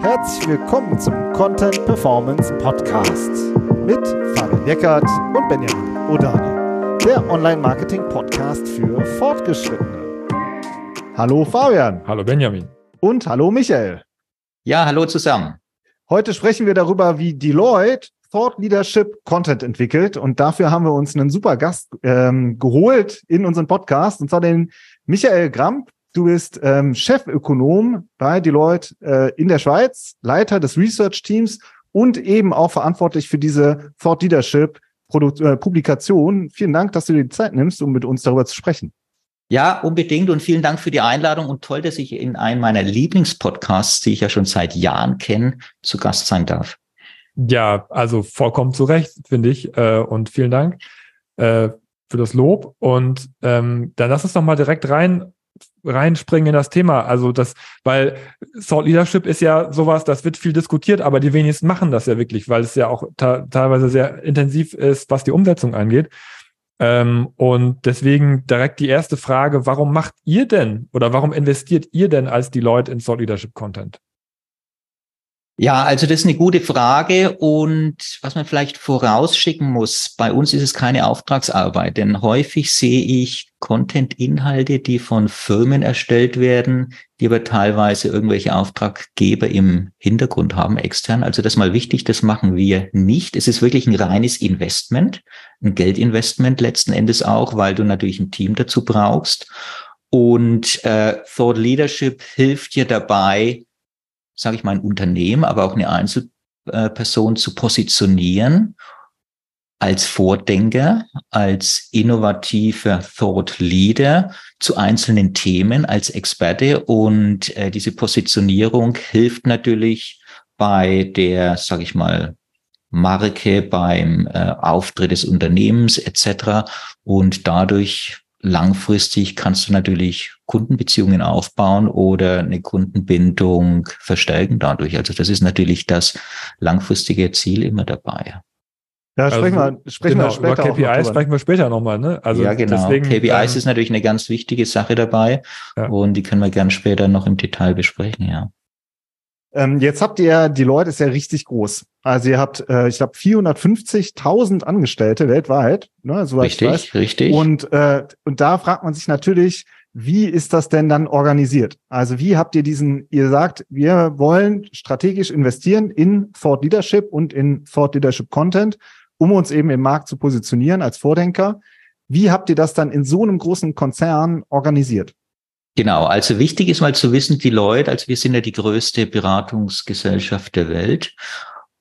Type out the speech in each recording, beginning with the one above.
Herzlich willkommen zum Content Performance Podcast mit Fabian Eckert und Benjamin Odani, der Online-Marketing-Podcast für Fortgeschrittene. Hallo Fabian. Hallo Benjamin. Und hallo Michael. Ja, hallo zusammen. Heute sprechen wir darüber, wie Deloitte Thought Leadership Content entwickelt. Und dafür haben wir uns einen super Gast ähm, geholt in unseren Podcast, und zwar den Michael Gramp. Du bist ähm, Chefökonom bei Deloitte äh, in der Schweiz, Leiter des Research Teams und eben auch verantwortlich für diese Thought Leadership Produkt, äh, Publikation. Vielen Dank, dass du dir die Zeit nimmst, um mit uns darüber zu sprechen. Ja, unbedingt und vielen Dank für die Einladung und toll, dass ich in einem meiner Lieblingspodcasts, die ich ja schon seit Jahren kenne, zu Gast sein darf. Ja, also vollkommen zu Recht, finde ich. Äh, und vielen Dank äh, für das Lob. Und ähm, dann lass uns doch mal direkt rein reinspringen in das Thema. Also das, weil Thought Leadership ist ja sowas, das wird viel diskutiert, aber die wenigsten machen das ja wirklich, weil es ja auch teilweise sehr intensiv ist, was die Umsetzung angeht. Ähm, und deswegen direkt die erste Frage, warum macht ihr denn oder warum investiert ihr denn als die Leute in Thought Leadership Content? Ja, also das ist eine gute Frage und was man vielleicht vorausschicken muss, bei uns ist es keine Auftragsarbeit, denn häufig sehe ich Content-Inhalte, die von Firmen erstellt werden, die aber teilweise irgendwelche Auftraggeber im Hintergrund haben, extern. Also das ist mal wichtig, das machen wir nicht. Es ist wirklich ein reines Investment, ein Geldinvestment letzten Endes auch, weil du natürlich ein Team dazu brauchst. Und äh, Thought Leadership hilft dir dabei, sage ich mal, ein Unternehmen, aber auch eine Einzelperson zu positionieren als Vordenker, als innovativer Thought Leader zu einzelnen Themen, als Experte. Und äh, diese Positionierung hilft natürlich bei der, sage ich mal, Marke, beim äh, Auftritt des Unternehmens etc. Und dadurch langfristig kannst du natürlich Kundenbeziehungen aufbauen oder eine Kundenbindung verstärken dadurch. Also das ist natürlich das langfristige Ziel immer dabei. Ja, sprechen also, wir, sprechen genau, wir später. Über KPIs sprechen wir später nochmal, ne? Also ja, genau. Deswegen, KPIs ähm, ist natürlich eine ganz wichtige Sache dabei ja. und die können wir gern später noch im Detail besprechen, ja. Ähm, jetzt habt ihr, die Leute ist ja richtig groß. Also ihr habt, äh, ich glaube, 450.000 Angestellte weltweit. Ne, so richtig, richtig. Und, äh, und da fragt man sich natürlich, wie ist das denn dann organisiert? Also wie habt ihr diesen, ihr sagt, wir wollen strategisch investieren in Thought Leadership und in Thought Leadership Content, um uns eben im Markt zu positionieren als Vordenker. Wie habt ihr das dann in so einem großen Konzern organisiert? Genau, also wichtig ist mal zu wissen, die Leute, also wir sind ja die größte Beratungsgesellschaft der Welt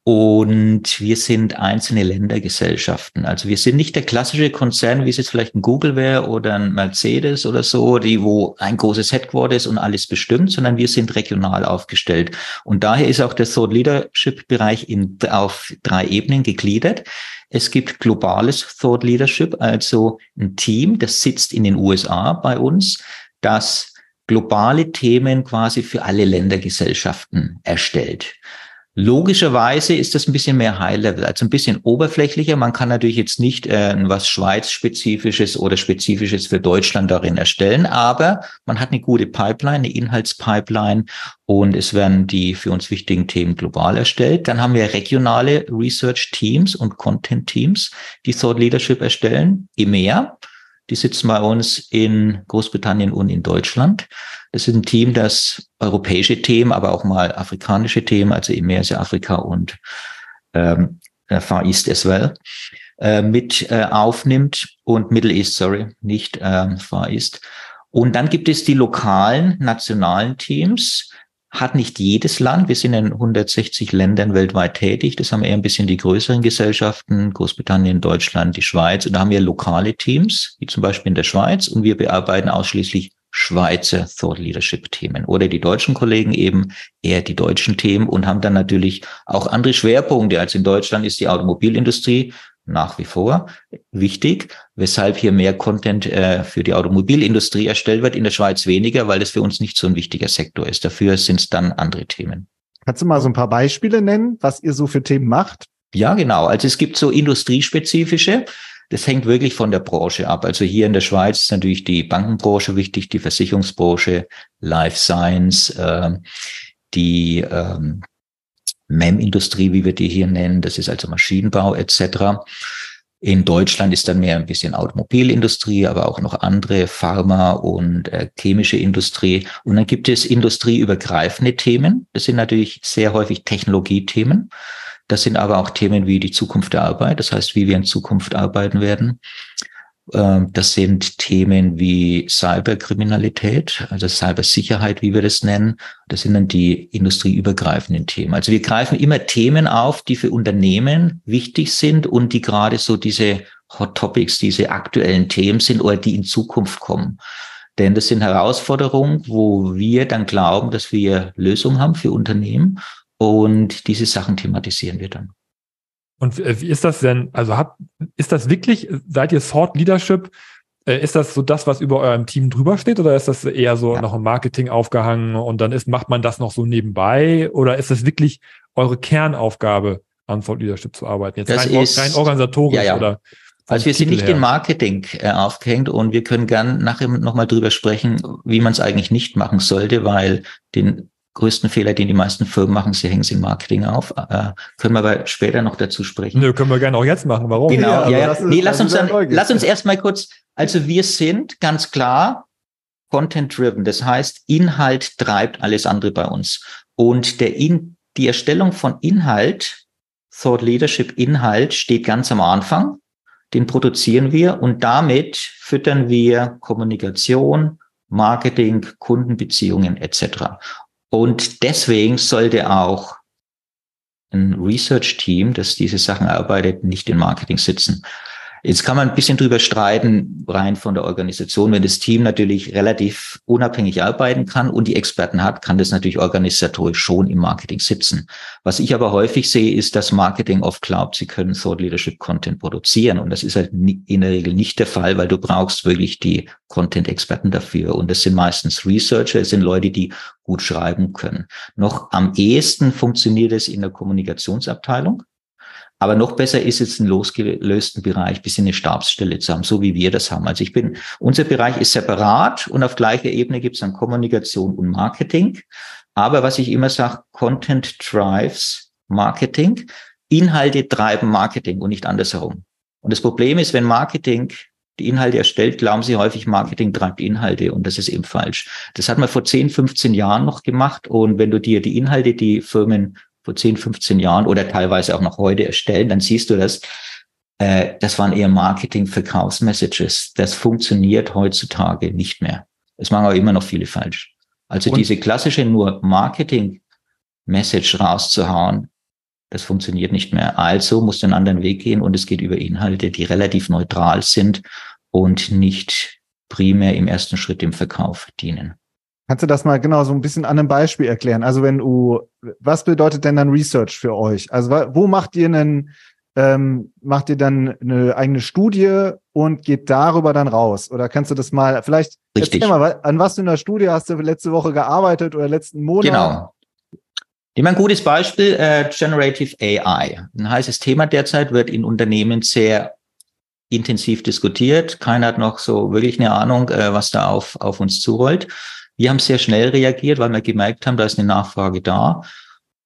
und wir sind einzelne Ländergesellschaften. Also wir sind nicht der klassische Konzern, wie es jetzt vielleicht ein Google wäre oder ein Mercedes oder so, die wo ein großes Headquarter ist und alles bestimmt, sondern wir sind regional aufgestellt. Und daher ist auch der Thought Leadership Bereich in, auf drei Ebenen gegliedert. Es gibt globales Thought Leadership, also ein Team, das sitzt in den USA bei uns das globale Themen quasi für alle Ländergesellschaften erstellt. Logischerweise ist das ein bisschen mehr High-Level, also ein bisschen oberflächlicher. Man kann natürlich jetzt nicht äh, was Schweiz-spezifisches oder spezifisches für Deutschland darin erstellen, aber man hat eine gute Pipeline, eine Inhaltspipeline und es werden die für uns wichtigen Themen global erstellt. Dann haben wir regionale Research-Teams und Content-Teams, die Thought Leadership erstellen, EMEA. Die sitzen bei uns in Großbritannien und in Deutschland. Das ist ein Team, das europäische Themen, aber auch mal afrikanische Themen, also im Meer Afrika und ähm, äh, Far East as well, äh, mit äh, aufnimmt und Middle East, sorry, nicht äh, Far East. Und dann gibt es die lokalen, nationalen Teams, hat nicht jedes Land. Wir sind in 160 Ländern weltweit tätig. Das haben eher ein bisschen die größeren Gesellschaften, Großbritannien, Deutschland, die Schweiz. Und da haben wir lokale Teams, wie zum Beispiel in der Schweiz. Und wir bearbeiten ausschließlich Schweizer Thought Leadership Themen oder die deutschen Kollegen eben eher die deutschen Themen und haben dann natürlich auch andere Schwerpunkte. als in Deutschland ist die Automobilindustrie nach wie vor wichtig, weshalb hier mehr Content äh, für die Automobilindustrie erstellt wird, in der Schweiz weniger, weil das für uns nicht so ein wichtiger Sektor ist. Dafür sind es dann andere Themen. Kannst du mal so ein paar Beispiele nennen, was ihr so für Themen macht? Ja, genau. Also es gibt so industriespezifische. Das hängt wirklich von der Branche ab. Also hier in der Schweiz ist natürlich die Bankenbranche wichtig, die Versicherungsbranche, Life Science, äh, die ähm, MEM-Industrie, wie wir die hier nennen, das ist also Maschinenbau etc. In Deutschland ist dann mehr ein bisschen Automobilindustrie, aber auch noch andere Pharma und äh, chemische Industrie. Und dann gibt es industrieübergreifende Themen. Das sind natürlich sehr häufig Technologiethemen. Das sind aber auch Themen wie die Zukunft der Arbeit, das heißt, wie wir in Zukunft arbeiten werden. Ähm, das sind Themen wie Cyberkriminalität, also Cybersicherheit, wie wir das nennen. Das sind dann die industrieübergreifenden Themen. Also wir greifen immer Themen auf, die für Unternehmen wichtig sind und die gerade so diese Hot Topics, diese aktuellen Themen sind oder die in Zukunft kommen. Denn das sind Herausforderungen, wo wir dann glauben, dass wir Lösungen haben für Unternehmen und diese Sachen thematisieren wir dann. Und wie ist das denn? Also habt, ist das wirklich, seid ihr Thought Leadership? Äh, ist das so das, was über eurem Team drüber steht, oder ist das eher so ja. noch im Marketing aufgehangen und dann ist, macht man das noch so nebenbei? Oder ist das wirklich eure Kernaufgabe, an Thought Leadership zu arbeiten? Jetzt das rein, ist, rein organisatorisch ja, ja. oder? Also wir sind nicht her. in Marketing äh, aufgehängt und wir können gern nachher nochmal drüber sprechen, wie man es eigentlich nicht machen sollte, weil den größten Fehler, den die meisten Firmen machen, sie hängen sie in Marketing auf. Äh, können wir aber später noch dazu sprechen. Nö, können wir gerne auch jetzt machen. Warum? Genau, ja, ja. ja. Ist, nee, lass uns dann, lass uns erstmal kurz, also wir sind ganz klar Content-driven. Das heißt, Inhalt treibt alles andere bei uns. Und der in, die Erstellung von Inhalt, Thought Leadership Inhalt steht ganz am Anfang. Den produzieren wir und damit füttern wir Kommunikation, Marketing, Kundenbeziehungen etc. Und deswegen sollte auch ein Research-Team, das diese Sachen arbeitet, nicht in Marketing sitzen. Jetzt kann man ein bisschen drüber streiten, rein von der Organisation. Wenn das Team natürlich relativ unabhängig arbeiten kann und die Experten hat, kann das natürlich organisatorisch schon im Marketing sitzen. Was ich aber häufig sehe, ist, dass Marketing oft glaubt, sie können Thought Leadership Content produzieren. Und das ist halt in der Regel nicht der Fall, weil du brauchst wirklich die Content-Experten dafür. Und das sind meistens Researcher, es sind Leute, die gut schreiben können. Noch am ehesten funktioniert es in der Kommunikationsabteilung. Aber noch besser ist es, einen losgelösten Bereich bis in eine Stabsstelle zu haben, so wie wir das haben. Also ich bin, unser Bereich ist separat und auf gleicher Ebene gibt es dann Kommunikation und Marketing. Aber was ich immer sage, Content drives Marketing. Inhalte treiben Marketing und nicht andersherum. Und das Problem ist, wenn Marketing die Inhalte erstellt, glauben sie häufig, Marketing treibt Inhalte und das ist eben falsch. Das hat man vor 10, 15 Jahren noch gemacht und wenn du dir die Inhalte, die Firmen vor 10, 15 Jahren oder teilweise auch noch heute erstellen, dann siehst du das, äh, das waren eher Marketing-Verkaufsmessages. Das funktioniert heutzutage nicht mehr. Es machen aber immer noch viele falsch. Also Und diese klassische nur Marketing-Message rauszuhauen, das funktioniert nicht mehr. Also muss einen anderen Weg gehen und es geht über Inhalte, die relativ neutral sind und nicht primär im ersten Schritt dem Verkauf dienen. Kannst du das mal genau so ein bisschen an einem Beispiel erklären? Also wenn du, was bedeutet denn dann Research für euch? Also wo macht ihr einen, ähm, macht ihr dann eine eigene Studie und geht darüber dann raus? Oder kannst du das mal, vielleicht Richtig. erzähl mal, an was für einer Studie hast du letzte Woche gearbeitet oder letzten Monat? Genau. Immer ein gutes Beispiel, äh, Generative AI. Ein heißes Thema derzeit wird in Unternehmen sehr intensiv diskutiert. Keiner hat noch so wirklich eine Ahnung, äh, was da auf, auf uns zurollt. Wir haben sehr schnell reagiert, weil wir gemerkt haben, da ist eine Nachfrage da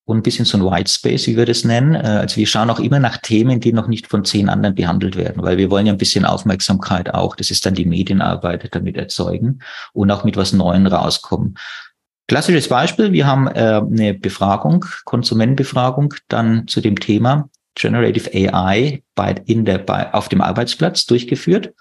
und ein bisschen so ein White Space, wie wir das nennen. Äh, also wir schauen auch immer nach Themen, die noch nicht von zehn anderen behandelt werden, weil wir wollen ja ein bisschen Aufmerksamkeit auch. Das ist dann die Medienarbeit damit erzeugen und auch mit was Neuem rauskommen. Klassisches Beispiel, wir haben äh, eine Befragung, Konsumentenbefragung dann zu dem Thema Generative AI bei, in der, bei, auf dem Arbeitsplatz durchgeführt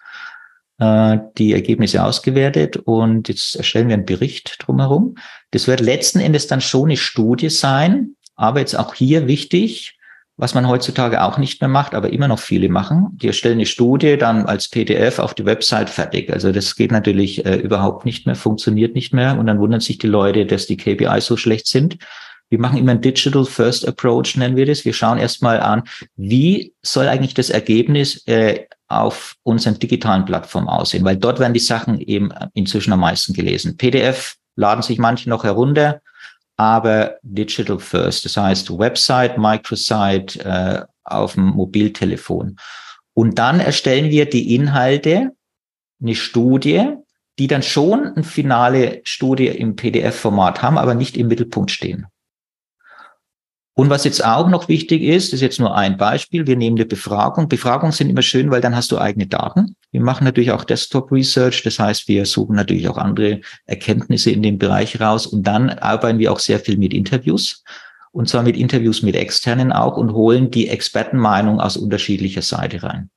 die Ergebnisse ausgewertet und jetzt erstellen wir einen Bericht drumherum. Das wird letzten Endes dann schon eine Studie sein, aber jetzt auch hier wichtig, was man heutzutage auch nicht mehr macht, aber immer noch viele machen. Die erstellen eine Studie dann als PDF auf die Website fertig. Also das geht natürlich äh, überhaupt nicht mehr, funktioniert nicht mehr und dann wundern sich die Leute, dass die KPIs so schlecht sind. Wir machen immer ein Digital First Approach, nennen wir das. Wir schauen erstmal an, wie soll eigentlich das Ergebnis äh, auf unseren digitalen Plattformen aussehen, weil dort werden die Sachen eben inzwischen am meisten gelesen. PDF laden sich manche noch herunter, aber Digital First, das heißt Website, Microsite äh, auf dem Mobiltelefon. Und dann erstellen wir die Inhalte, eine Studie, die dann schon eine finale Studie im PDF-Format haben, aber nicht im Mittelpunkt stehen. Und was jetzt auch noch wichtig ist, ist jetzt nur ein Beispiel. Wir nehmen eine Befragung. Befragungen sind immer schön, weil dann hast du eigene Daten. Wir machen natürlich auch Desktop Research. Das heißt, wir suchen natürlich auch andere Erkenntnisse in dem Bereich raus. Und dann arbeiten wir auch sehr viel mit Interviews. Und zwar mit Interviews mit Externen auch und holen die Expertenmeinung aus unterschiedlicher Seite rein.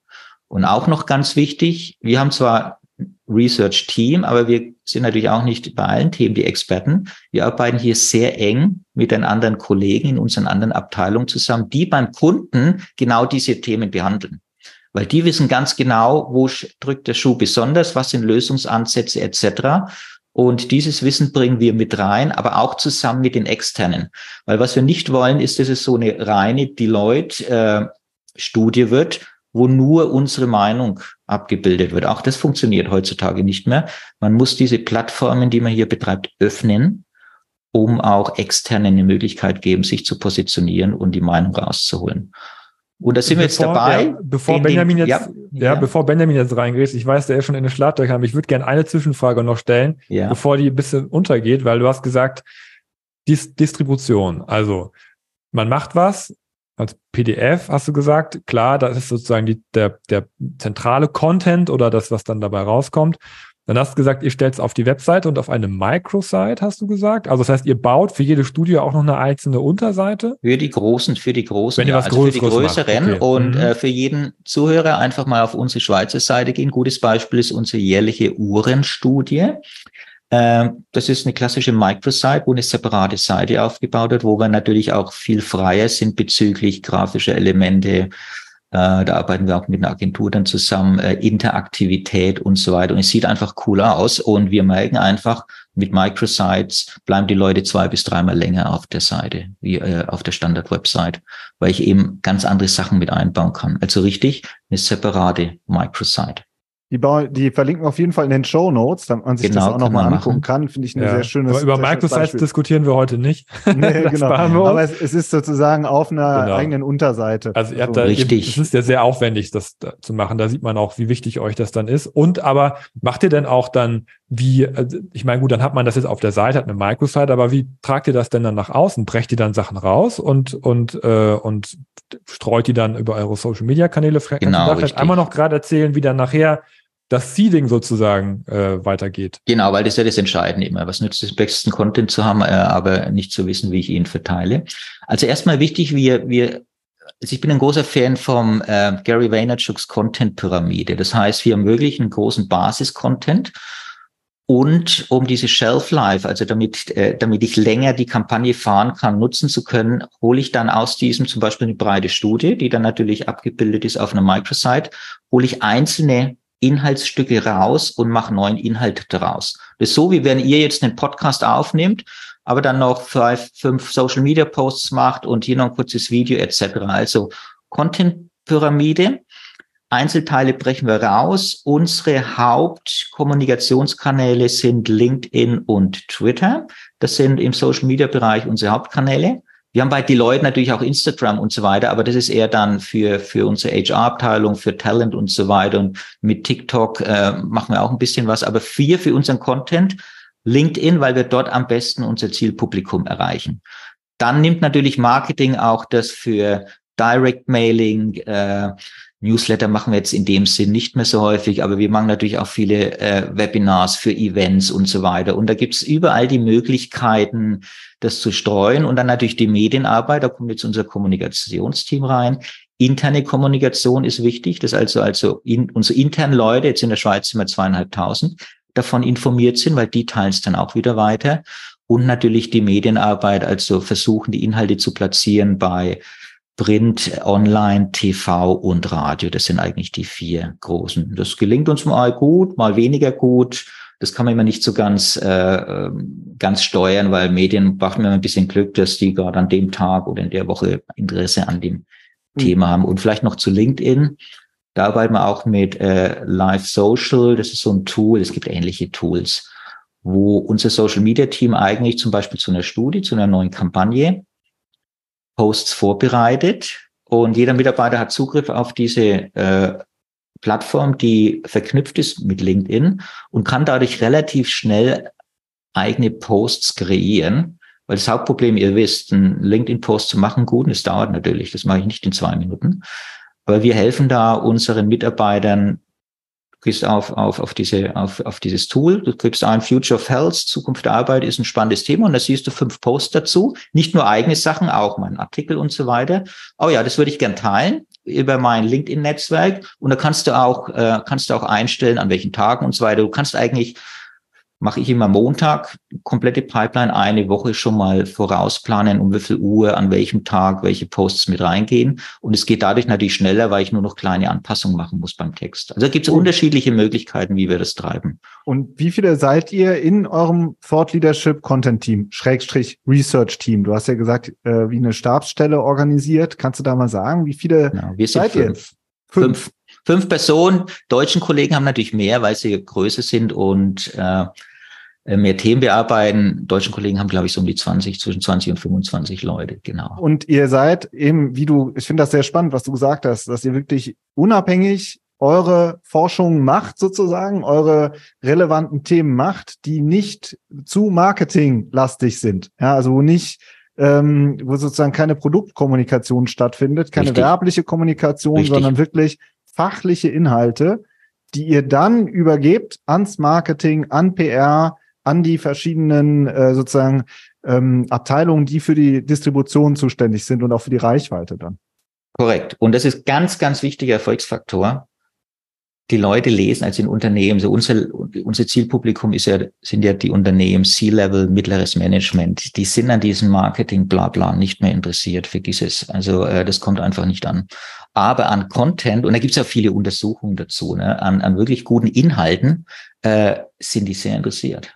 Und auch noch ganz wichtig, wir haben zwar Research Team, aber wir sind natürlich auch nicht bei allen Themen die Experten. Wir arbeiten hier sehr eng mit den anderen Kollegen in unseren anderen Abteilungen zusammen, die beim Kunden genau diese Themen behandeln. Weil die wissen ganz genau, wo drückt der Schuh besonders, was sind Lösungsansätze etc. Und dieses Wissen bringen wir mit rein, aber auch zusammen mit den Externen. Weil was wir nicht wollen, ist, dass es so eine reine Deloitte-Studie äh, wird, wo nur unsere Meinung abgebildet wird. Auch das funktioniert heutzutage nicht mehr. Man muss diese Plattformen, die man hier betreibt, öffnen, um auch externen eine Möglichkeit geben, sich zu positionieren und die Meinung rauszuholen. Und da sind bevor, wir jetzt dabei. Ja, bevor Benjamin den, jetzt, ja, ja, bevor Benjamin jetzt reingeht, ich weiß, der ist schon in den Schlafdeck haben. Ich würde gerne eine Zwischenfrage noch stellen, ja. bevor die ein bisschen untergeht, weil du hast gesagt, Dis Distribution. Also, man macht was, als PDF hast du gesagt, klar, das ist sozusagen die, der, der zentrale Content oder das, was dann dabei rauskommt. Dann hast du gesagt, ihr stellt es auf die Webseite und auf eine Microsite, hast du gesagt. Also das heißt, ihr baut für jede Studie auch noch eine einzelne Unterseite? Für die großen, für die großen, Wenn ihr was also für die größeren okay. und mhm. äh, für jeden Zuhörer einfach mal auf unsere Schweizer Seite gehen. Gutes Beispiel ist unsere jährliche Uhrenstudie. Ähm, das ist eine klassische Microsite, wo eine separate Seite aufgebaut wird, wo wir natürlich auch viel freier sind bezüglich grafischer Elemente. Äh, da arbeiten wir auch mit einer Agentur dann zusammen, äh, Interaktivität und so weiter. Und es sieht einfach cool aus. Und wir merken einfach, mit Microsites bleiben die Leute zwei bis dreimal länger auf der Seite, wie äh, auf der Standard-Website, weil ich eben ganz andere Sachen mit einbauen kann. Also richtig, eine separate Microsite. Die, die verlinken wir auf jeden Fall in den Show Notes, damit man sich genau, das auch nochmal angucken kann. Finde ich eine ja. sehr schöne Aber über Microsites diskutieren wir heute nicht. Nee, genau. Aber es, es, ist sozusagen auf einer genau. eigenen Unterseite. Also ihr habt so. da, Richtig. es ist ja sehr aufwendig, das da zu machen. Da sieht man auch, wie wichtig euch das dann ist. Und aber macht ihr denn auch dann, wie, also ich meine, gut, dann hat man das jetzt auf der Seite, hat eine Microsite, aber wie tragt ihr das denn dann nach außen? Brecht ihr dann Sachen raus und, und, äh, und streut die dann über eure Social Media Kanäle? Genau. Kannst du einmal noch gerade erzählen, wie dann nachher das Seeding sozusagen äh, weitergeht. Genau, weil das ist ja das Entscheidende immer. Was nützt es, besten Content zu haben, äh, aber nicht zu wissen, wie ich ihn verteile. Also erstmal wichtig, wir, wir, also ich bin ein großer Fan vom äh, Gary Vaynerchuks Content-Pyramide. Das heißt, wir ermöglichen großen Basis-Content und um diese Shelf Life, also damit, äh, damit ich länger die Kampagne fahren kann, nutzen zu können, hole ich dann aus diesem zum Beispiel eine breite Studie, die dann natürlich abgebildet ist auf einer Microsite, hole ich einzelne Inhaltsstücke raus und mache neuen Inhalt daraus. Das ist so, wie wenn ihr jetzt einen Podcast aufnehmt, aber dann noch fünf, fünf Social Media Posts macht und hier noch ein kurzes Video etc. Also Content Pyramide. Einzelteile brechen wir raus. Unsere Hauptkommunikationskanäle sind LinkedIn und Twitter. Das sind im Social Media Bereich unsere Hauptkanäle. Wir haben bei Deloitte natürlich auch Instagram und so weiter, aber das ist eher dann für, für unsere HR-Abteilung, für Talent und so weiter. Und mit TikTok äh, machen wir auch ein bisschen was, aber wir für unseren Content LinkedIn, weil wir dort am besten unser Zielpublikum erreichen. Dann nimmt natürlich Marketing auch das für Direct Mailing, äh, Newsletter machen wir jetzt in dem Sinn nicht mehr so häufig, aber wir machen natürlich auch viele äh, Webinars für Events und so weiter. Und da gibt's überall die Möglichkeiten, das zu streuen. Und dann natürlich die Medienarbeit, da kommt jetzt unser Kommunikationsteam rein. Interne Kommunikation ist wichtig, dass also, also in, unsere internen Leute, jetzt in der Schweiz sind wir zweieinhalbtausend, davon informiert sind, weil die teilen es dann auch wieder weiter. Und natürlich die Medienarbeit, also versuchen, die Inhalte zu platzieren bei Print, Online, TV und Radio. Das sind eigentlich die vier großen. Das gelingt uns mal gut, mal weniger gut. Das kann man immer nicht so ganz, äh, ganz steuern, weil Medien brauchen immer ein bisschen Glück, dass die gerade an dem Tag oder in der Woche Interesse an dem mhm. Thema haben. Und vielleicht noch zu LinkedIn. Da arbeiten wir auch mit äh, Live Social. Das ist so ein Tool. Es gibt ähnliche Tools, wo unser Social Media Team eigentlich zum Beispiel zu einer Studie, zu einer neuen Kampagne Posts vorbereitet, und jeder Mitarbeiter hat Zugriff auf diese äh, Plattform, die verknüpft ist mit LinkedIn und kann dadurch relativ schnell eigene Posts kreieren. Weil das Hauptproblem, ihr wisst, einen LinkedIn-Post zu machen, gut, das dauert natürlich, das mache ich nicht in zwei Minuten. Aber wir helfen da unseren Mitarbeitern Du gehst auf, auf, auf, diese, auf, auf dieses Tool, du gibst ein Future of Health, Zukunft der Arbeit ist ein spannendes Thema und da siehst du fünf Posts dazu. Nicht nur eigene Sachen, auch mein Artikel und so weiter. Oh ja, das würde ich gern teilen über mein LinkedIn-Netzwerk und da kannst du auch, äh, kannst du auch einstellen, an welchen Tagen und so weiter. Du kannst eigentlich mache ich immer Montag komplette Pipeline eine Woche schon mal vorausplanen, um wie viel Uhr, an welchem Tag, welche Posts mit reingehen. Und es geht dadurch natürlich schneller, weil ich nur noch kleine Anpassungen machen muss beim Text. Also gibt es unterschiedliche Möglichkeiten, wie wir das treiben. Und wie viele seid ihr in eurem Thought Leadership Content Team, Schrägstrich Research Team? Du hast ja gesagt, äh, wie eine Stabsstelle organisiert. Kannst du da mal sagen, wie viele genau, wir sind seid fünf. ihr? Fünf. fünf. Fünf Personen. Deutschen Kollegen haben natürlich mehr, weil sie größer sind und äh, mehr Themen bearbeiten. Deutschen Kollegen haben, glaube ich, so um die 20, zwischen 20 und 25 Leute, genau. Und ihr seid eben, wie du, ich finde das sehr spannend, was du gesagt hast, dass ihr wirklich unabhängig eure Forschung macht, sozusagen, eure relevanten Themen macht, die nicht zu marketinglastig sind. Ja, also wo nicht ähm, wo sozusagen keine Produktkommunikation stattfindet, keine Richtig. werbliche Kommunikation, Richtig. sondern wirklich fachliche Inhalte, die ihr dann übergebt ans Marketing, an PR, an die verschiedenen äh, sozusagen ähm, Abteilungen, die für die Distribution zuständig sind und auch für die Reichweite dann. Korrekt. Und das ist ganz, ganz wichtiger Erfolgsfaktor. Die Leute lesen als in Unternehmen. So unser, unser Zielpublikum ist ja, sind ja die Unternehmen, C-Level, mittleres Management. Die sind an diesem Marketing, bla, bla, nicht mehr interessiert. Vergiss es. Also, äh, das kommt einfach nicht an. Aber an Content, und da gibt es ja viele Untersuchungen dazu, ne, an, an wirklich guten Inhalten, äh, sind die sehr interessiert.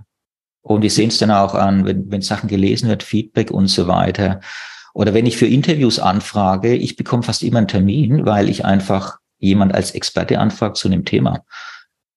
Und wir sehen es dann auch an, wenn, wenn Sachen gelesen wird, Feedback und so weiter. Oder wenn ich für Interviews anfrage, ich bekomme fast immer einen Termin, weil ich einfach jemand als Experte anfragt zu einem Thema.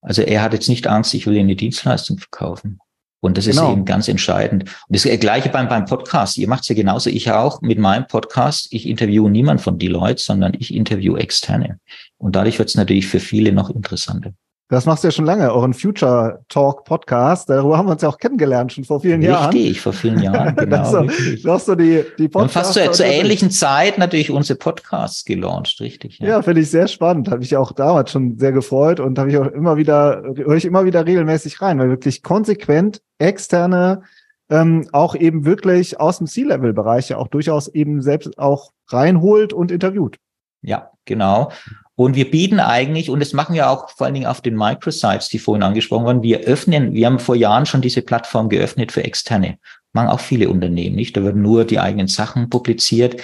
Also er hat jetzt nicht Angst, ich will eine Dienstleistung verkaufen. Und das genau. ist eben ganz entscheidend. Und das gleiche beim, beim Podcast. Ihr macht es ja genauso, ich auch mit meinem Podcast. Ich interviewe niemand von Deloitte, sondern ich interviewe Externe. Und dadurch wird es natürlich für viele noch interessanter. Das machst du ja schon lange, euren Future Talk Podcast. Darüber haben wir uns ja auch kennengelernt, schon vor vielen Jahren. Richtig, vor vielen Jahren, genau. du hast so die, die Podcasts. fast zur, zur ähnlichen Zeit natürlich unsere Podcasts gelauncht, richtig. Ja, ja finde ich sehr spannend. Habe ich auch damals schon sehr gefreut und habe ich auch immer wieder, höre ich immer wieder regelmäßig rein, weil wirklich konsequent externe, ähm, auch eben wirklich aus dem C-Level-Bereich ja auch durchaus eben selbst auch reinholt und interviewt. Ja, genau. Und wir bieten eigentlich, und das machen wir auch vor allen Dingen auf den Microsites, die vorhin angesprochen wurden, wir öffnen, wir haben vor Jahren schon diese Plattform geöffnet für Externe. Machen auch viele Unternehmen nicht. Da werden nur die eigenen Sachen publiziert.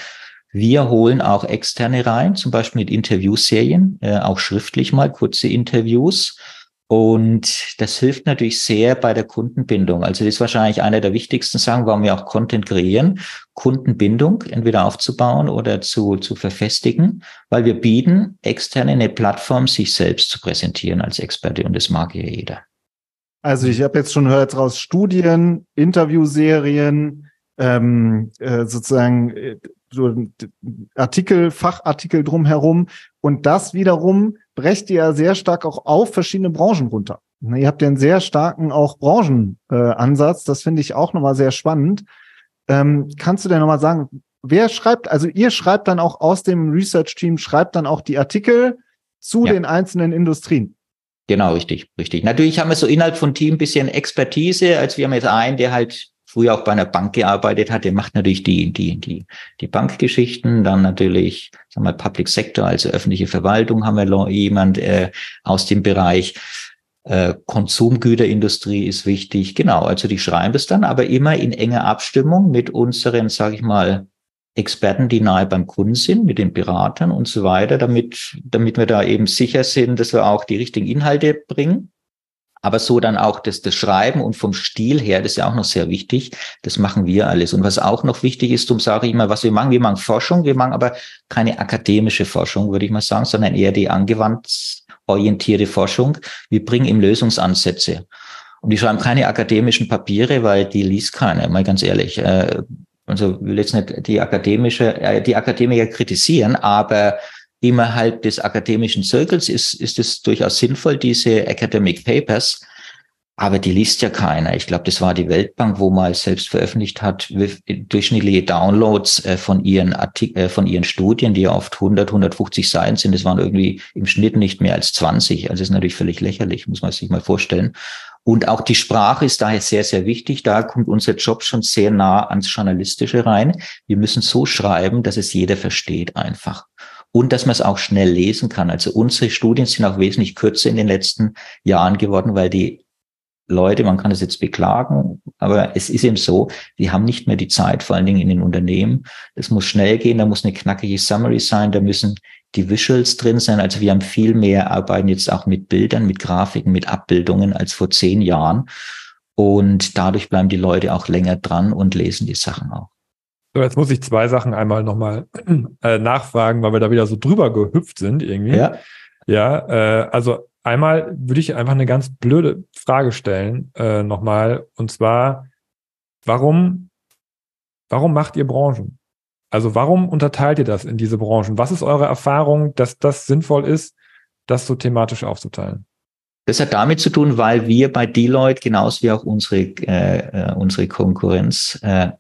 Wir holen auch Externe rein, zum Beispiel mit Interviewserien, äh, auch schriftlich mal kurze Interviews. Und das hilft natürlich sehr bei der Kundenbindung. Also das ist wahrscheinlich einer der wichtigsten Sachen, warum wir auch Content kreieren, Kundenbindung entweder aufzubauen oder zu, zu verfestigen, weil wir bieten externe eine Plattform, sich selbst zu präsentieren als Experte und das mag ja jeder. Also ich habe jetzt schon gehört raus Studien, Interviewserien, ähm, äh, sozusagen äh, so Artikel, Fachartikel drumherum und das wiederum brecht ihr ja sehr stark auch auf verschiedene Branchen runter. Ihr habt ja einen sehr starken auch Branchenansatz. Äh, das finde ich auch nochmal sehr spannend. Ähm, kannst du denn nochmal sagen, wer schreibt, also ihr schreibt dann auch aus dem Research-Team, schreibt dann auch die Artikel zu ja. den einzelnen Industrien? Genau, richtig, richtig. Natürlich haben wir so innerhalb von Team ein bisschen Expertise, als wir haben jetzt einen, der halt früher auch bei einer Bank gearbeitet hat, der macht natürlich die, die, die, die Bankgeschichten, dann natürlich, sagen wir, Public Sector, also öffentliche Verwaltung, haben wir jemand äh, aus dem Bereich. Äh, Konsumgüterindustrie ist wichtig. Genau, also die schreiben das dann, aber immer in enger Abstimmung mit unseren, sage ich mal, Experten, die nahe beim Kunden sind, mit den Beratern und so weiter, damit, damit wir da eben sicher sind, dass wir auch die richtigen Inhalte bringen aber so dann auch das, das Schreiben und vom Stil her, das ist ja auch noch sehr wichtig. Das machen wir alles. Und was auch noch wichtig ist, darum sage ich mal, was wir machen, wir machen Forschung, wir machen aber keine akademische Forschung, würde ich mal sagen, sondern eher die angewandtsorientierte Forschung. Wir bringen ihm Lösungsansätze. Und die schreiben keine akademischen Papiere, weil die liest keiner, mal ganz ehrlich. Äh, also will jetzt nicht die akademische, äh, die Akademiker kritisieren, aber innerhalb des akademischen Zirkels ist, ist es durchaus sinnvoll, diese Academic Papers aber die liest ja keiner. Ich glaube, das war die Weltbank, wo mal selbst veröffentlicht hat, durchschnittliche Downloads äh, von ihren Artik äh, von ihren Studien, die ja oft 100, 150 Seiten sind. Das waren irgendwie im Schnitt nicht mehr als 20. Also ist natürlich völlig lächerlich, muss man sich mal vorstellen. Und auch die Sprache ist daher sehr, sehr wichtig. Da kommt unser Job schon sehr nah ans Journalistische rein. Wir müssen so schreiben, dass es jeder versteht einfach und dass man es auch schnell lesen kann. Also unsere Studien sind auch wesentlich kürzer in den letzten Jahren geworden, weil die Leute, man kann es jetzt beklagen, aber es ist eben so, die haben nicht mehr die Zeit, vor allen Dingen in den Unternehmen. Es muss schnell gehen, da muss eine knackige Summary sein, da müssen die Visuals drin sein. Also wir haben viel mehr, arbeiten jetzt auch mit Bildern, mit Grafiken, mit Abbildungen als vor zehn Jahren. Und dadurch bleiben die Leute auch länger dran und lesen die Sachen auch. So, jetzt muss ich zwei Sachen einmal nochmal äh, nachfragen, weil wir da wieder so drüber gehüpft sind irgendwie. Ja. Ja, äh, also einmal würde ich einfach eine ganz blöde Frage stellen, äh, nochmal. Und zwar, warum, warum macht ihr Branchen? Also warum unterteilt ihr das in diese Branchen? Was ist eure Erfahrung, dass das sinnvoll ist, das so thematisch aufzuteilen? Das hat damit zu tun, weil wir bei Deloitte genauso wie auch unsere, äh, äh unsere Konkurrenz äh,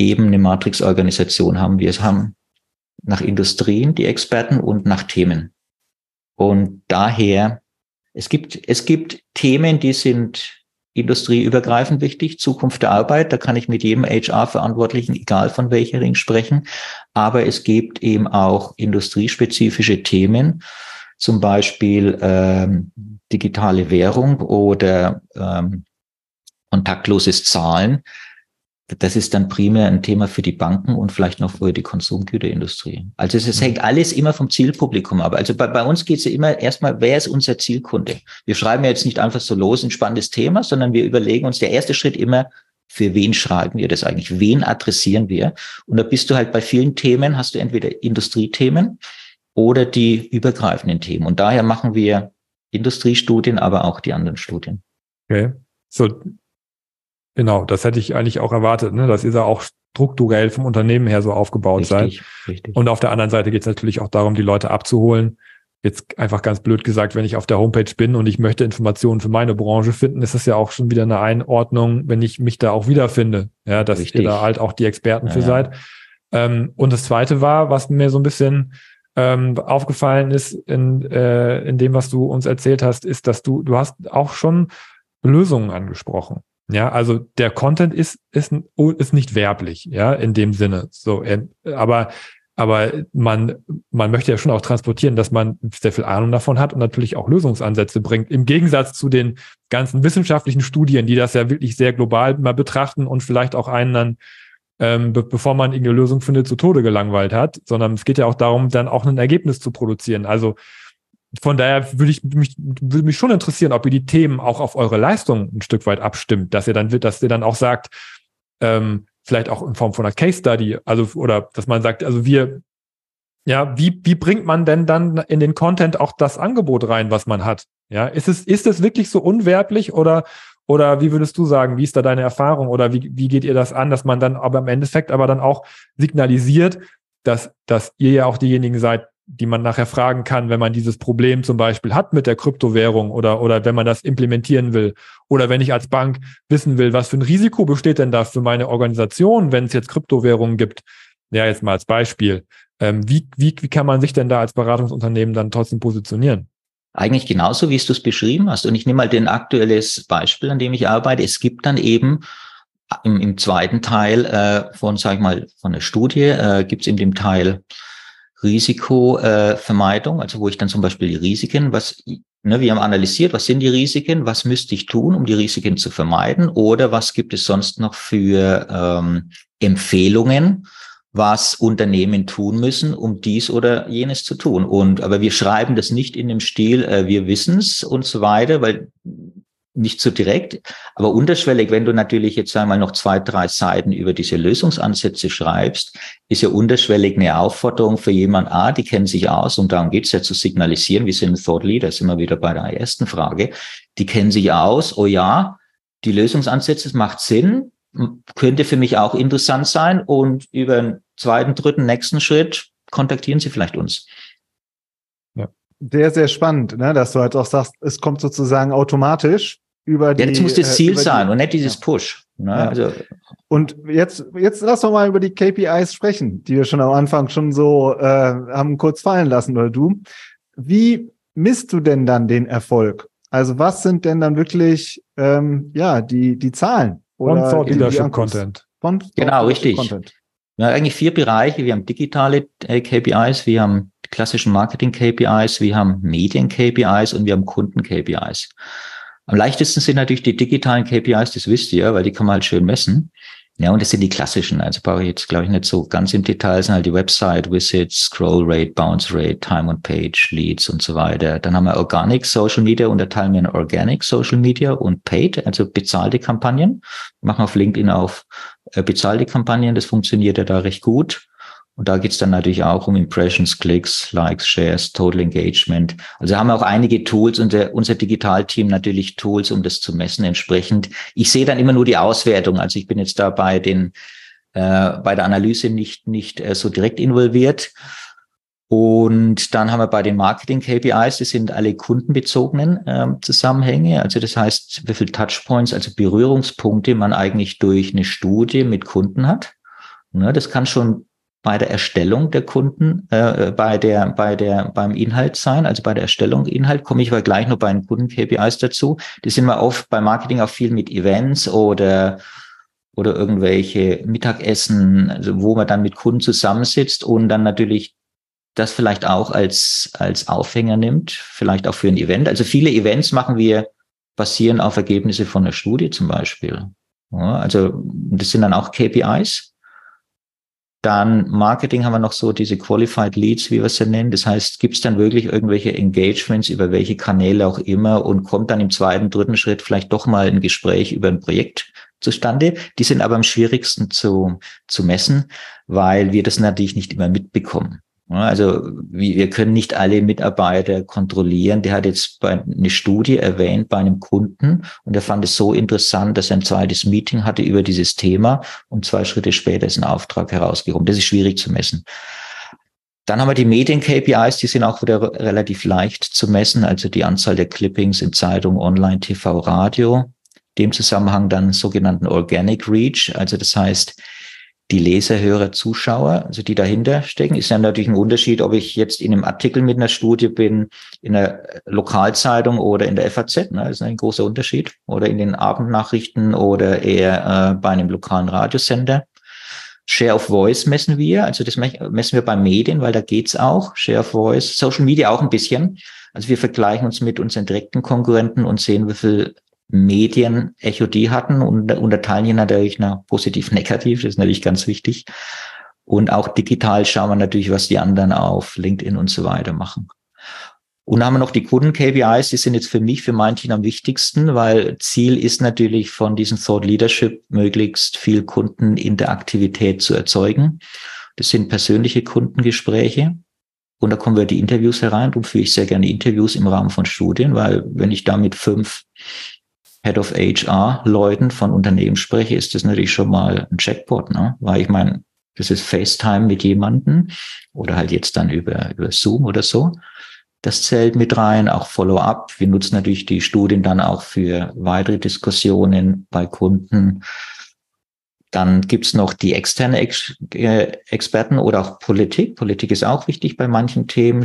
eben eine Matrix-Organisation haben. Wir haben nach Industrien die Experten und nach Themen. Und daher es gibt, es gibt Themen, die sind industrieübergreifend wichtig, Zukunft der Arbeit, da kann ich mit jedem HR-Verantwortlichen, egal von welcher Ring sprechen. Aber es gibt eben auch industriespezifische Themen, zum Beispiel ähm, digitale Währung oder ähm, kontaktloses Zahlen, das ist dann primär ein Thema für die Banken und vielleicht noch für die Konsumgüterindustrie. Also es, es mhm. hängt alles immer vom Zielpublikum ab. Also bei, bei uns geht es ja immer erstmal, wer ist unser Zielkunde? Wir schreiben ja jetzt nicht einfach so los ein spannendes Thema, sondern wir überlegen uns der erste Schritt immer, für wen schreiben wir das eigentlich? Wen adressieren wir? Und da bist du halt bei vielen Themen, hast du entweder Industriethemen oder die übergreifenden Themen. Und daher machen wir Industriestudien, aber auch die anderen Studien. Okay. So, Genau, das hätte ich eigentlich auch erwartet, ne? dass ihr da auch strukturell vom Unternehmen her so aufgebaut richtig, seid. Richtig. Und auf der anderen Seite geht es natürlich auch darum, die Leute abzuholen. Jetzt einfach ganz blöd gesagt, wenn ich auf der Homepage bin und ich möchte Informationen für meine Branche finden, ist das ja auch schon wieder eine Einordnung, wenn ich mich da auch wiederfinde. Ja, dass richtig. ihr da halt auch die Experten ja, für seid. Ähm, und das zweite war, was mir so ein bisschen ähm, aufgefallen ist in, äh, in dem, was du uns erzählt hast, ist, dass du, du hast auch schon Lösungen angesprochen. Ja, also der Content ist, ist, ist nicht werblich, ja, in dem Sinne. So, aber, aber man, man möchte ja schon auch transportieren, dass man sehr viel Ahnung davon hat und natürlich auch Lösungsansätze bringt. Im Gegensatz zu den ganzen wissenschaftlichen Studien, die das ja wirklich sehr global mal betrachten und vielleicht auch einen dann, ähm, be bevor man irgendeine Lösung findet, zu Tode gelangweilt hat, sondern es geht ja auch darum, dann auch ein Ergebnis zu produzieren. Also von daher würde ich mich, würde mich schon interessieren, ob ihr die Themen auch auf eure Leistung ein Stück weit abstimmt, dass ihr dann wird, dass ihr dann auch sagt, ähm, vielleicht auch in Form von einer Case Study, also oder dass man sagt, also wir, ja, wie wie bringt man denn dann in den Content auch das Angebot rein, was man hat? Ja, ist es ist es wirklich so unwerblich oder oder wie würdest du sagen, wie ist da deine Erfahrung oder wie, wie geht ihr das an, dass man dann aber im Endeffekt aber dann auch signalisiert, dass, dass ihr ja auch diejenigen seid, die man nachher fragen kann, wenn man dieses Problem zum Beispiel hat mit der Kryptowährung oder, oder wenn man das implementieren will. Oder wenn ich als Bank wissen will, was für ein Risiko besteht denn da für meine Organisation, wenn es jetzt Kryptowährungen gibt. Ja, jetzt mal als Beispiel. Ähm, wie, wie, wie kann man sich denn da als Beratungsunternehmen dann trotzdem positionieren? Eigentlich genauso, wie du es beschrieben hast. Und ich nehme mal den aktuelles Beispiel, an dem ich arbeite. Es gibt dann eben im, im zweiten Teil äh, von, sag ich mal, von der Studie, äh, gibt es in dem Teil Risikovermeidung, also wo ich dann zum Beispiel die Risiken, was, ne, wir haben analysiert, was sind die Risiken, was müsste ich tun, um die Risiken zu vermeiden oder was gibt es sonst noch für ähm, Empfehlungen, was Unternehmen tun müssen, um dies oder jenes zu tun. Und aber wir schreiben das nicht in dem Stil, äh, wir wissen's und so weiter, weil nicht so direkt, aber unterschwellig, wenn du natürlich jetzt einmal noch zwei, drei Seiten über diese Lösungsansätze schreibst, ist ja unterschwellig eine Aufforderung für jemand, ah, die kennen sich aus und darum geht's ja zu signalisieren, wir sind Thought Leader, sind wir wieder bei der ersten Frage, die kennen sich aus, oh ja, die Lösungsansätze, macht Sinn, könnte für mich auch interessant sein. Und über einen zweiten, dritten, nächsten Schritt kontaktieren Sie vielleicht uns. Sehr, sehr spannend, ne, dass du halt auch sagst, es kommt sozusagen automatisch über die. Ja, das muss das äh, Ziel äh, sein die, und nicht dieses ja. Push. Ne? Ja. Also, und jetzt, jetzt lass doch mal über die KPIs sprechen, die wir schon am Anfang schon so äh, haben kurz fallen lassen, oder du. Wie misst du denn dann den Erfolg? Also was sind denn dann wirklich ähm, ja die die Zahlen oder Von Leadership Content? Von genau, richtig. Content. Wir haben eigentlich vier Bereiche. Wir haben digitale KPIs, wir haben klassischen Marketing KPIs, wir haben Medien KPIs und wir haben Kunden KPIs. Am leichtesten sind natürlich die digitalen KPIs, das wisst ihr, weil die kann man halt schön messen. Ja, und das sind die klassischen. Also brauche ich jetzt, glaube ich, nicht so ganz im Detail, sind halt die Website, Visits, Scroll Rate, Bounce Rate, Time on Page, Leads und so weiter. Dann haben wir Organic Social Media, unterteilen wir in Organic Social Media und Paid, also bezahlte Kampagnen. Wir machen auf LinkedIn auf äh, bezahlte Kampagnen, das funktioniert ja da recht gut. Und da geht's dann natürlich auch um Impressions, Klicks, Likes, Shares, Total Engagement. Also haben wir auch einige Tools und der, unser Digitalteam natürlich Tools, um das zu messen entsprechend. Ich sehe dann immer nur die Auswertung. Also ich bin jetzt da bei den äh, bei der Analyse nicht nicht äh, so direkt involviert. Und dann haben wir bei den Marketing-KPIs, das sind alle kundenbezogenen äh, Zusammenhänge. Also das heißt, wie viel Touchpoints, also Berührungspunkte man eigentlich durch eine Studie mit Kunden hat. Ja, das kann schon bei der Erstellung der Kunden, äh, bei der, bei der, beim Inhalt sein, also bei der Erstellung Inhalt, komme ich aber gleich noch bei den Kunden-KPIs dazu. Die sind wir oft bei Marketing auch viel mit Events oder oder irgendwelche Mittagessen, also wo man dann mit Kunden zusammensitzt und dann natürlich das vielleicht auch als, als Aufhänger nimmt, vielleicht auch für ein Event. Also viele Events machen wir basieren auf Ergebnisse von einer Studie zum Beispiel. Ja, also das sind dann auch KPIs. Dann Marketing haben wir noch so diese Qualified Leads, wie wir ja nennen. Das heißt, gibt es dann wirklich irgendwelche Engagements über welche Kanäle auch immer und kommt dann im zweiten, dritten Schritt vielleicht doch mal ein Gespräch über ein Projekt zustande. Die sind aber am schwierigsten zu, zu messen, weil wir das natürlich nicht immer mitbekommen. Also wir können nicht alle Mitarbeiter kontrollieren. Der hat jetzt eine Studie erwähnt bei einem Kunden und er fand es so interessant, dass er ein zweites Meeting hatte über dieses Thema und zwei Schritte später ist ein Auftrag herausgekommen. Das ist schwierig zu messen. Dann haben wir die Medien-KPIs, die sind auch wieder relativ leicht zu messen, also die Anzahl der Clippings in Zeitung, Online, TV, Radio. Dem Zusammenhang dann sogenannten Organic Reach, also das heißt, die Leser, Hörer, Zuschauer, also die dahinter stecken, ist ja natürlich ein Unterschied, ob ich jetzt in einem Artikel mit einer Studie bin, in einer Lokalzeitung oder in der FAZ, ne, das ist ein großer Unterschied, oder in den Abendnachrichten oder eher äh, bei einem lokalen Radiosender. Share of Voice messen wir, also das messen wir bei Medien, weil da geht's auch. Share of Voice, Social Media auch ein bisschen. Also wir vergleichen uns mit unseren direkten Konkurrenten und sehen, wie viel Medien Echo die hatten und unterteilen hier natürlich nach positiv, negativ, das ist natürlich ganz wichtig. Und auch digital schauen wir natürlich, was die anderen auf LinkedIn und so weiter machen. Und dann haben wir noch die Kunden-KPIs, die sind jetzt für mich, für manchen am wichtigsten, weil Ziel ist natürlich von diesem Thought Leadership möglichst viel Kundeninteraktivität zu erzeugen. Das sind persönliche Kundengespräche. Und da kommen wir die Interviews herein. Darum führe ich sehr gerne Interviews im Rahmen von Studien, weil wenn ich da mit fünf Head of HR Leuten von Unternehmen spreche, ist das natürlich schon mal ein Checkpot, ne? Weil ich meine, das ist FaceTime mit jemandem oder halt jetzt dann über, über Zoom oder so. Das zählt mit rein, auch Follow-up. Wir nutzen natürlich die Studien dann auch für weitere Diskussionen bei Kunden. Dann gibt's noch die externe Ex äh, Experten oder auch Politik. Politik ist auch wichtig bei manchen Themen.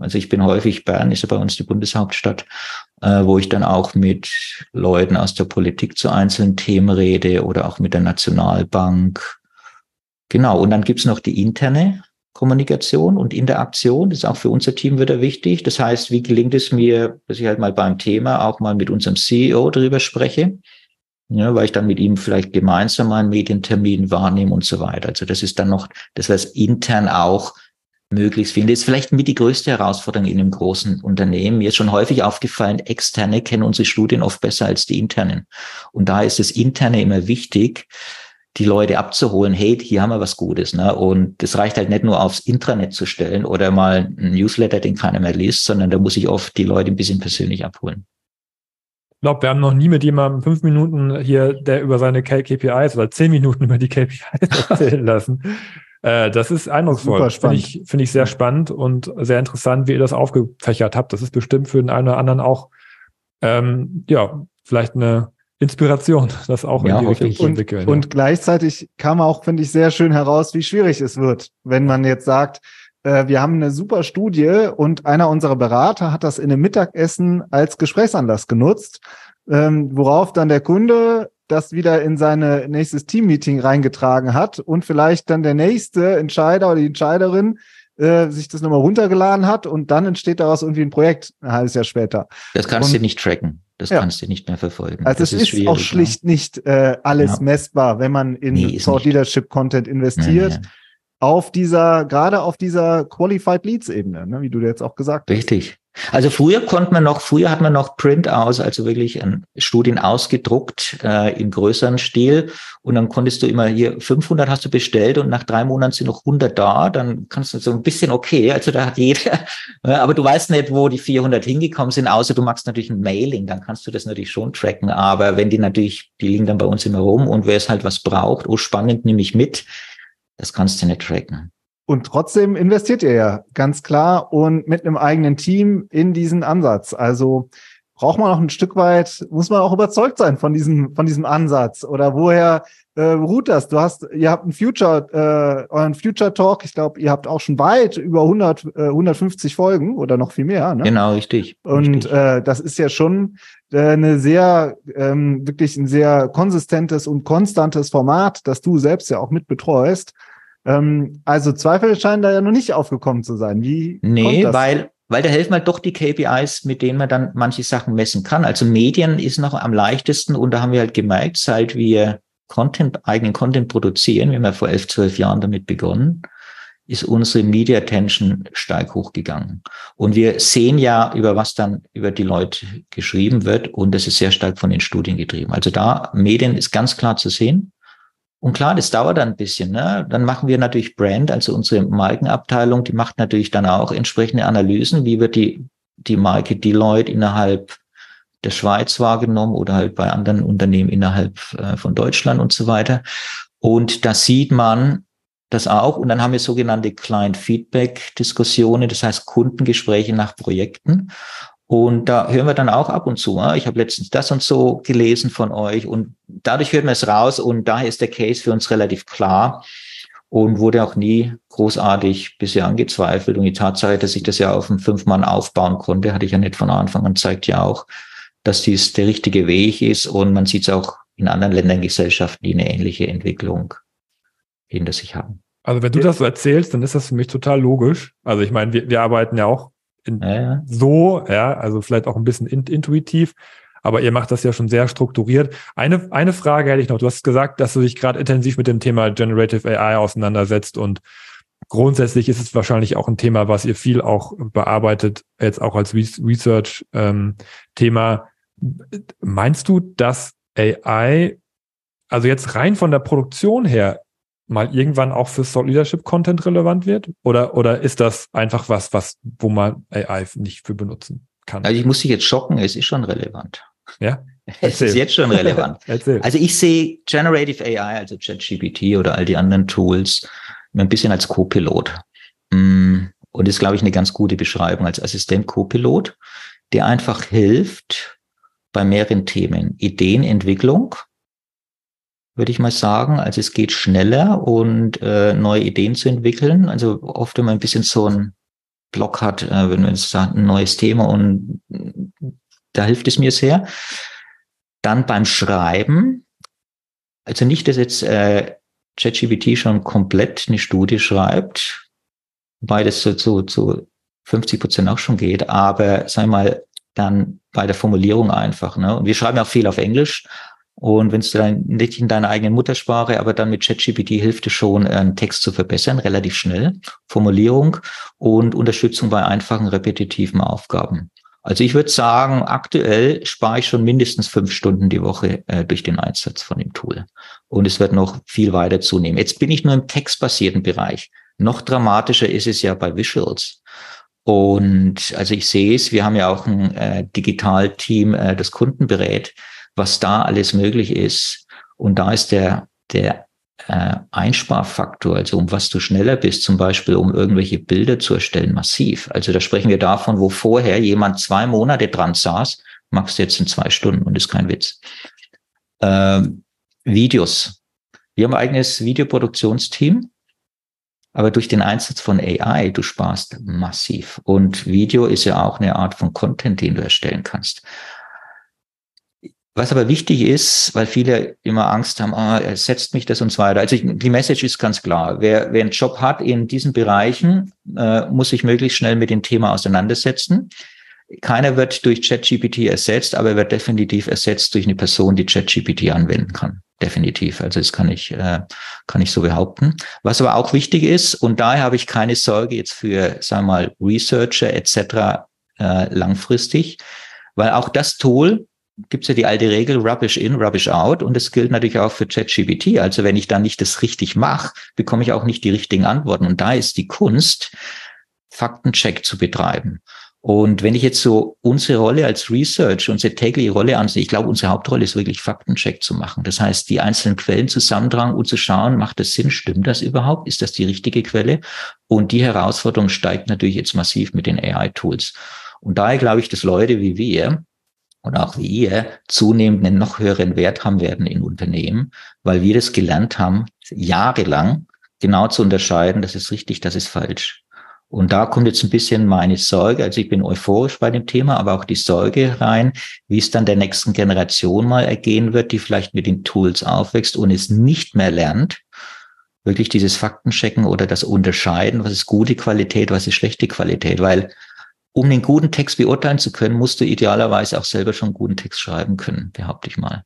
Also ich bin häufig, Bern ist ja bei uns die Bundeshauptstadt, äh, wo ich dann auch mit Leuten aus der Politik zu einzelnen Themen rede oder auch mit der Nationalbank. Genau, und dann gibt's noch die interne Kommunikation und Interaktion. Das ist auch für unser Team wieder wichtig. Das heißt, wie gelingt es mir, dass ich halt mal beim Thema auch mal mit unserem CEO darüber spreche? Ja, weil ich dann mit ihm vielleicht gemeinsam einen Medientermin wahrnehme und so weiter. Also das ist dann noch, das was intern auch möglichst finde. Das ist vielleicht mit die größte Herausforderung in einem großen Unternehmen. Mir ist schon häufig aufgefallen, externe kennen unsere Studien oft besser als die internen. Und da ist das interne immer wichtig, die Leute abzuholen, hey, hier haben wir was Gutes. Ne? Und das reicht halt nicht nur aufs Intranet zu stellen oder mal ein Newsletter, den keiner mehr liest, sondern da muss ich oft die Leute ein bisschen persönlich abholen. Ich glaube, wir haben noch nie mit jemandem fünf Minuten hier, der über seine KPIs oder zehn Minuten über die KPIs erzählen lassen. Äh, das ist eindrucksvoll. Finde ich, finde ich sehr spannend und sehr interessant, wie ihr das aufgefächert habt. Das ist bestimmt für den einen oder anderen auch, ähm, ja, vielleicht eine Inspiration, das auch ja, in die Richtung zu entwickeln. Und, ja. und gleichzeitig kam auch, finde ich, sehr schön heraus, wie schwierig es wird, wenn man jetzt sagt, äh, wir haben eine super Studie und einer unserer Berater hat das in einem Mittagessen als Gesprächsanlass genutzt, ähm, worauf dann der Kunde das wieder in seine nächstes Teammeeting reingetragen hat und vielleicht dann der nächste Entscheider oder die Entscheiderin äh, sich das nochmal runtergeladen hat und dann entsteht daraus irgendwie ein Projekt ein halbes Jahr später. Das kannst und, du nicht tracken. Das ja. kannst du nicht mehr verfolgen. Also das es ist, ist auch schlicht ja. nicht äh, alles ja. messbar, wenn man in nee, Thought Leadership Content investiert. Nee. Auf dieser, gerade auf dieser Qualified Leads Ebene, ne, wie du jetzt auch gesagt hast. Richtig. Also früher konnte man noch, früher hat man noch Print aus, also wirklich Studien ausgedruckt äh, im größeren Stil. Und dann konntest du immer hier 500 hast du bestellt und nach drei Monaten sind noch 100 da. Dann kannst du so ein bisschen okay. Also da hat jeder, aber du weißt nicht, wo die 400 hingekommen sind, außer du machst natürlich ein Mailing. Dann kannst du das natürlich schon tracken. Aber wenn die natürlich, die liegen dann bei uns immer rum und wer es halt was braucht, oh spannend, nehme ich mit. Das kannst du nicht tracken. Und trotzdem investiert ihr ja ganz klar und mit einem eigenen Team in diesen Ansatz. Also braucht man auch ein Stück weit, muss man auch überzeugt sein von diesem, von diesem Ansatz oder woher äh, ruht das? Du hast, ihr habt einen Future, äh, euren Future Talk. Ich glaube, ihr habt auch schon weit über 100, äh, 150 Folgen oder noch viel mehr. Ne? Genau, richtig. Und richtig. Äh, das ist ja schon äh, eine sehr, ähm, wirklich ein sehr konsistentes und konstantes Format, das du selbst ja auch mit betreust. Ähm, also Zweifel scheinen da ja noch nicht aufgekommen zu sein. Wie nee, weil weil da helfen halt doch die KPIs, mit denen man dann manche Sachen messen kann. Also Medien ist noch am leichtesten und da haben wir halt gemerkt, seit wir Content, eigenen Content produzieren, wir haben ja vor elf, zwölf Jahren damit begonnen, ist unsere Media Attention stark hochgegangen. Und wir sehen ja, über was dann über die Leute geschrieben wird und das ist sehr stark von den Studien getrieben. Also da Medien ist ganz klar zu sehen. Und klar, das dauert dann ein bisschen. Ne? Dann machen wir natürlich Brand, also unsere Markenabteilung, die macht natürlich dann auch entsprechende Analysen, wie wird die, die Marke Deloitte innerhalb der Schweiz wahrgenommen oder halt bei anderen Unternehmen innerhalb äh, von Deutschland und so weiter. Und da sieht man das auch. Und dann haben wir sogenannte Client Feedback Diskussionen, das heißt Kundengespräche nach Projekten. Und da hören wir dann auch ab und zu, ah, ich habe letztens das und so gelesen von euch und dadurch hört man es raus und daher ist der Case für uns relativ klar und wurde auch nie großartig bisher angezweifelt. Und die Tatsache, dass ich das ja auf einen Fünf-Mann aufbauen konnte, hatte ich ja nicht von Anfang an, zeigt ja auch, dass dies der richtige Weg ist und man sieht es auch in anderen Ländern, Gesellschaften, die eine ähnliche Entwicklung hinter sich haben. Also wenn du das so erzählst, dann ist das für mich total logisch. Also ich meine, wir, wir arbeiten ja auch in, ja. so, ja, also vielleicht auch ein bisschen in, intuitiv, aber ihr macht das ja schon sehr strukturiert. Eine, eine Frage hätte ich noch. Du hast gesagt, dass du dich gerade intensiv mit dem Thema Generative AI auseinandersetzt und grundsätzlich ist es wahrscheinlich auch ein Thema, was ihr viel auch bearbeitet, jetzt auch als Research-Thema. Ähm, Meinst du, dass AI, also jetzt rein von der Produktion her, mal irgendwann auch für Thought Leadership Content relevant wird? Oder, oder ist das einfach was, was, wo man AI nicht für benutzen kann? Also ich muss dich jetzt schocken, es ist schon relevant. Ja. Es ist jetzt schon relevant. also ich sehe Generative AI, also ChatGPT oder all die anderen Tools, ein bisschen als Co-Pilot. Mm, und ist, glaube ich, eine ganz gute Beschreibung als Assistent Co-Pilot, der einfach hilft bei mehreren Themen. Ideenentwicklung, würde ich mal sagen. Also es geht schneller und äh, neue Ideen zu entwickeln. Also oft, man ein bisschen so ein Block hat, äh, wenn man jetzt sagt, ein neues Thema und da hilft es mir sehr. Dann beim Schreiben, also nicht, dass jetzt äh, ChatGPT schon komplett eine Studie schreibt, wobei das so zu, zu 50 Prozent auch schon geht, aber sei mal dann bei der Formulierung einfach. Ne? Und wir schreiben auch viel auf Englisch, und wenn es dann nicht in deiner eigenen Muttersprache, aber dann mit ChatGPT hilft es schon, einen Text zu verbessern, relativ schnell. Formulierung und Unterstützung bei einfachen, repetitiven Aufgaben. Also ich würde sagen, aktuell spare ich schon mindestens fünf Stunden die Woche äh, durch den Einsatz von dem Tool. Und es wird noch viel weiter zunehmen. Jetzt bin ich nur im textbasierten Bereich. Noch dramatischer ist es ja bei Visuals. Und also ich sehe es, wir haben ja auch ein äh, Digitalteam, äh, das Kunden berät, was da alles möglich ist. Und da ist der, der äh, Einsparfaktor, also um was du schneller bist, zum Beispiel um irgendwelche Bilder zu erstellen, massiv. Also da sprechen wir davon, wo vorher jemand zwei Monate dran saß, machst du jetzt in zwei Stunden und ist kein Witz. Ähm, Videos. Wir haben ein eigenes Videoproduktionsteam, aber durch den Einsatz von AI, du sparst massiv. Und Video ist ja auch eine Art von Content, den du erstellen kannst. Was aber wichtig ist, weil viele immer Angst haben, ah, ersetzt mich das und so weiter. Also ich, die Message ist ganz klar. Wer, wer einen Job hat in diesen Bereichen, äh, muss sich möglichst schnell mit dem Thema auseinandersetzen. Keiner wird durch ChatGPT ersetzt, aber er wird definitiv ersetzt durch eine Person, die ChatGPT anwenden kann. Definitiv. Also das kann ich, äh, kann ich so behaupten. Was aber auch wichtig ist, und daher habe ich keine Sorge jetzt für, sagen wir mal, Researcher etc. Äh, langfristig, weil auch das Tool gibt es ja die alte Regel, Rubbish in, Rubbish out. Und das gilt natürlich auch für ChatGPT. Also wenn ich da nicht das richtig mache, bekomme ich auch nicht die richtigen Antworten. Und da ist die Kunst, Faktencheck zu betreiben. Und wenn ich jetzt so unsere Rolle als Research, unsere tägliche Rolle ansehe, ich glaube, unsere Hauptrolle ist wirklich Faktencheck zu machen. Das heißt, die einzelnen Quellen zusammentragen und zu schauen, macht das Sinn, stimmt das überhaupt? Ist das die richtige Quelle? Und die Herausforderung steigt natürlich jetzt massiv mit den AI-Tools. Und daher glaube ich, dass Leute wie wir und auch wie ihr zunehmend einen noch höheren Wert haben werden in Unternehmen, weil wir das gelernt haben, jahrelang genau zu unterscheiden, das ist richtig, das ist falsch. Und da kommt jetzt ein bisschen meine Sorge, also ich bin euphorisch bei dem Thema, aber auch die Sorge rein, wie es dann der nächsten Generation mal ergehen wird, die vielleicht mit den Tools aufwächst und es nicht mehr lernt, wirklich dieses Faktenchecken oder das Unterscheiden, was ist gute Qualität, was ist schlechte Qualität, weil um den guten Text beurteilen zu können, musst du idealerweise auch selber schon guten Text schreiben können, behaupte ich mal.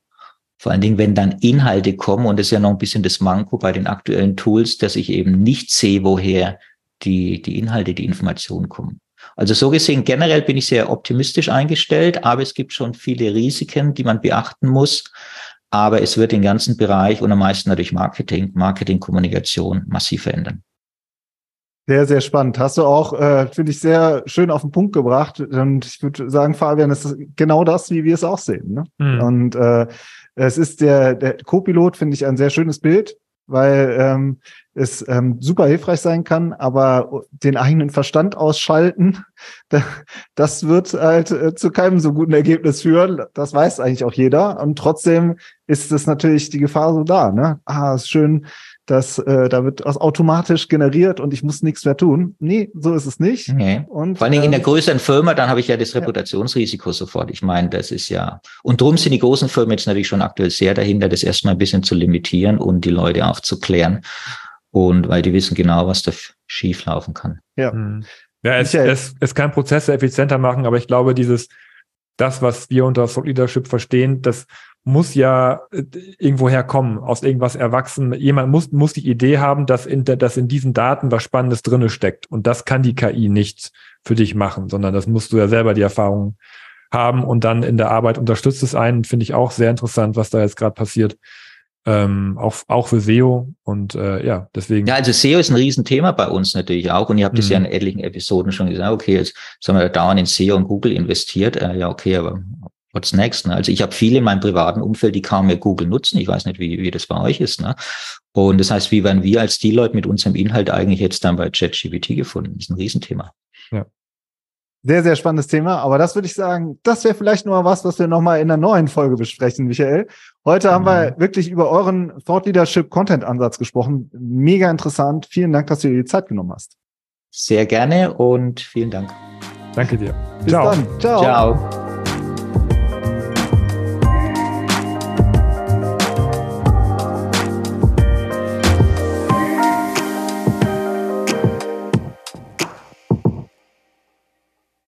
Vor allen Dingen, wenn dann Inhalte kommen, und das ist ja noch ein bisschen das Manko bei den aktuellen Tools, dass ich eben nicht sehe, woher die, die Inhalte, die Informationen kommen. Also so gesehen, generell bin ich sehr optimistisch eingestellt, aber es gibt schon viele Risiken, die man beachten muss. Aber es wird den ganzen Bereich und am meisten natürlich Marketing, Marketing, Kommunikation massiv verändern. Sehr, sehr spannend. Hast du auch, äh, finde ich, sehr schön auf den Punkt gebracht. Und ich würde sagen, Fabian, das ist genau das, wie wir es auch sehen. Ne? Mhm. Und äh, es ist der, der Co-Pilot, finde ich, ein sehr schönes Bild, weil ähm, es ähm, super hilfreich sein kann, aber den eigenen Verstand ausschalten, das wird halt äh, zu keinem so guten Ergebnis führen. Das weiß eigentlich auch jeder. Und trotzdem ist es natürlich die Gefahr so da. Ne? Ah, ist schön, dass äh, da wird was automatisch generiert und ich muss nichts mehr tun. Nee, so ist es nicht. Nee. Und, Vor allen Dingen in der ähm, größeren Firma, dann habe ich ja das Reputationsrisiko ja. sofort. Ich meine, das ist ja, und drum sind die großen Firmen jetzt natürlich schon aktuell sehr dahinter, das erstmal ein bisschen zu limitieren und die Leute aufzuklären. Und weil die wissen genau, was da schief laufen kann. Ja. Hm. Ja, es, es, es kann Prozesse effizienter machen, aber ich glaube, dieses, das, was wir unter Thought Leadership verstehen, das muss ja äh, irgendwo herkommen, aus irgendwas erwachsen. Jemand muss, muss die Idee haben, dass in, dass in diesen Daten was Spannendes drinne steckt. Und das kann die KI nicht für dich machen, sondern das musst du ja selber die Erfahrung haben und dann in der Arbeit unterstützt es einen. Finde ich auch sehr interessant, was da jetzt gerade passiert. Ähm, auch, auch für SEO und äh, ja, deswegen. Ja, also SEO ist ein Riesenthema bei uns natürlich auch und ihr habt mhm. das ja in etlichen Episoden schon gesagt, okay, jetzt sagen wir dauernd in SEO und Google investiert, äh, ja okay, aber what's next? Ne? Also ich habe viele in meinem privaten Umfeld, die kaum mehr Google nutzen. Ich weiß nicht, wie, wie das bei euch ist. Ne? Und das heißt, wie werden wir als die Leute mit unserem Inhalt eigentlich jetzt dann bei ChatGPT gefunden? Das ist ein Riesenthema. Ja. Sehr, sehr spannendes Thema. Aber das würde ich sagen, das wäre vielleicht nur was, was wir nochmal in einer neuen Folge besprechen, Michael. Heute mhm. haben wir mhm. wirklich über euren Thought Leadership Content Ansatz gesprochen. Mega interessant. Vielen Dank, dass du dir die Zeit genommen hast. Sehr gerne und vielen Dank. Danke dir. Bis Ciao. dann. Ciao. Ciao.